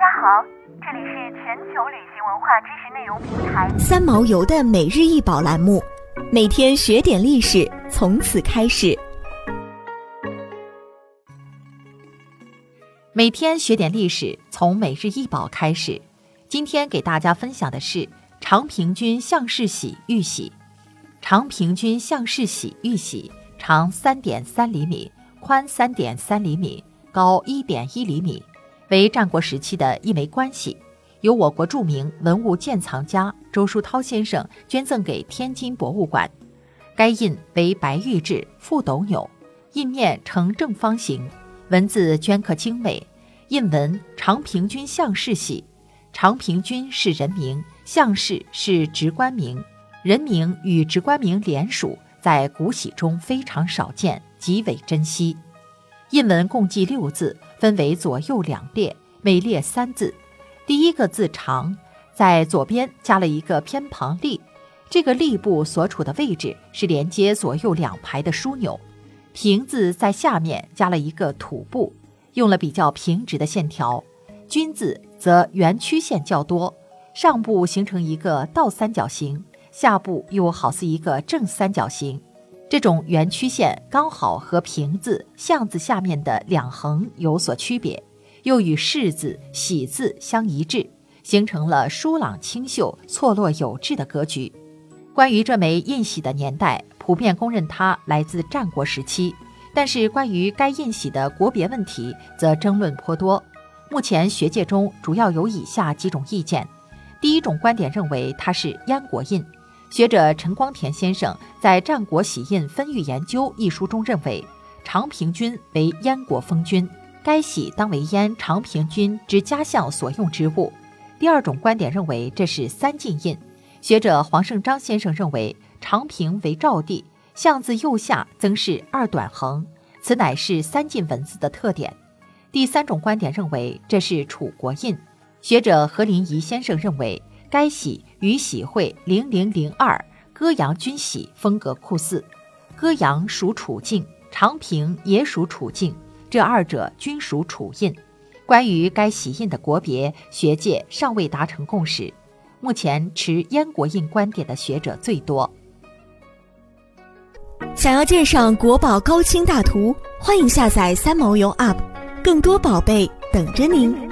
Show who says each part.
Speaker 1: 家好，这里是全球旅行文化知识内容平台
Speaker 2: 三毛游的每日一宝栏目，每天学点历史，从此开始。
Speaker 3: 每天学点历史，从每日一宝开始。今天给大家分享的是长平君向氏玺玉玺。长平君向氏玺玉玺长三点三厘米，宽三点三厘米，高一点一厘米。为战国时期的一枚官玺，由我国著名文物鉴藏家周书涛先生捐赠给天津博物馆。该印为白玉制，覆斗钮，印面呈正方形，文字镌刻精美。印文“长平君向氏玺”，长平君是人名，向氏是职官名，人名与职官名联属，在古玺中非常少见，极为珍惜。印文共计六字，分为左右两列，每列三字。第一个字“长”，在左边加了一个偏旁“立”，这个立部所处的位置是连接左右两排的枢纽。平字在下面加了一个土部，用了比较平直的线条。君字则圆曲线较多，上部形成一个倒三角形，下部又好似一个正三角形。这种圆曲线刚好和平字、巷字下面的两横有所区别，又与氏字、喜字相一致，形成了疏朗清秀、错落有致的格局。关于这枚印玺的年代，普遍公认它来自战国时期，但是关于该印玺的国别问题，则争论颇多。目前学界中主要有以下几种意见：第一种观点认为它是燕国印。学者陈光田先生在《战国玺印分域研究》一书中认为，长平君为燕国封君，该玺当为燕长平君之家相所用之物。第二种观点认为这是三晋印。学者黄胜章先生认为，长平为赵地，象字右下增是二短横，此乃是三晋文字的特点。第三种观点认为这是楚国印。学者何林仪先生认为。该玺与玺会零零零二歌阳军玺风格酷似，歌阳属楚境，长平也属楚境，这二者均属楚印。关于该玺印的国别，学界尚未达成共识。目前持燕国印观点的学者最多。
Speaker 2: 想要鉴赏国宝高清大图，欢迎下载三毛游 App，更多宝贝等着您。